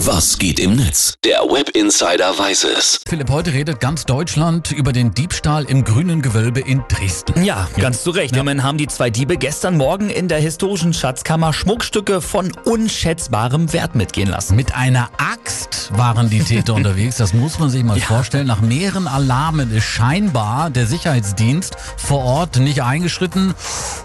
Was geht im Netz? Der Web Insider weiß es. Philipp, heute redet ganz Deutschland über den Diebstahl im grünen Gewölbe in Dresden. Ja, ganz zu Recht. Immerhin haben die zwei Diebe gestern Morgen in der historischen Schatzkammer Schmuckstücke von unschätzbarem Wert mitgehen lassen. Mit einer Axt waren die Täter unterwegs. Das muss man sich mal vorstellen. Nach mehreren Alarmen ist scheinbar der Sicherheitsdienst vor Ort nicht eingeschritten.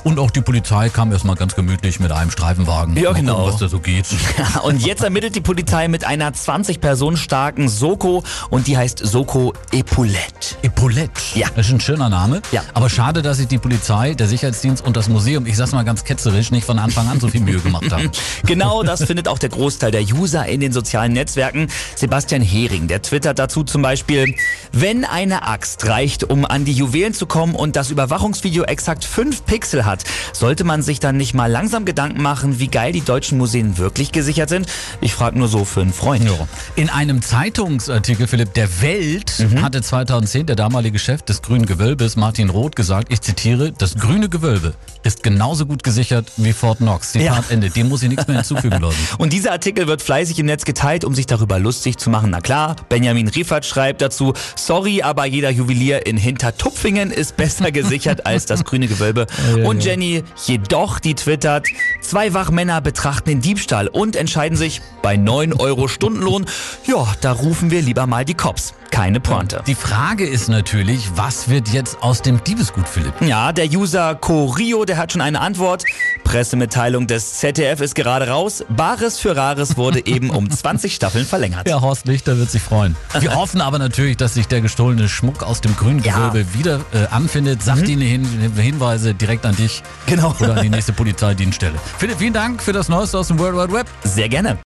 Und auch die Polizei kam erstmal ganz gemütlich mit einem Streifenwagen. Ja, Mal gucken, genau. was da so geht. Ja, und jetzt ermittelt die Polizei mit einer 20 Personen starken Soko und die heißt Soko Epaulette. Epaulette. Ja. Das ist ein schöner Name. Ja. Aber schade, dass sich die Polizei, der Sicherheitsdienst und das Museum, ich sag's mal ganz ketzerisch, nicht von Anfang an so viel Mühe gemacht haben. Genau das findet auch der Großteil der User in den sozialen Netzwerken. Sebastian Hering, der twittert dazu zum Beispiel, wenn eine Axt reicht, um an die Juwelen zu kommen und das Überwachungsvideo exakt 5 Pixel hat, sollte man sich dann nicht mal langsam Gedanken machen, wie geil die deutschen Museen wirklich gesichert sind? Ich frage nur so für einen Freund. Ja. In einem Zeitungsartikel, Philipp, der Welt Mhm. hatte 2010 der damalige Chef des Grünen Gewölbes, Martin Roth, gesagt, ich zitiere, das grüne Gewölbe ist genauso gut gesichert wie Fort Knox. Zitat Ja. Ende. Dem muss ich nichts mehr hinzufügen, Leute. Und dieser Artikel wird fleißig im Netz geteilt, um sich darüber lustig zu machen. Na klar, Benjamin Riefert schreibt dazu, sorry, aber jeder Juwelier in Hintertupfingen ist besser gesichert als das grüne Gewölbe. ja, Und. Jenny, jedoch, die twittert, zwei Wachmänner betrachten den Diebstahl und entscheiden sich bei 9 Euro Stundenlohn, ja, da rufen wir lieber mal die Cops. Keine Pointe. Die Frage ist natürlich, was wird jetzt aus dem Diebesgut, Philipp? Ja, der User Corio, der hat schon eine Antwort. Pressemitteilung des ZDF ist gerade raus. Bares für Rares wurde eben um 20 Staffeln verlängert. Ja, Horst Lichter wird sich freuen. Wir hoffen aber natürlich, dass sich der gestohlene Schmuck aus dem grünen Ja. Gewölbe wieder äh, anfindet. Sagt die Hin Hinweise direkt an dich Genau. oder an die nächste Polizeidienststelle. Philipp, vielen Dank für das Neueste aus dem World Wide Web. Sehr gerne.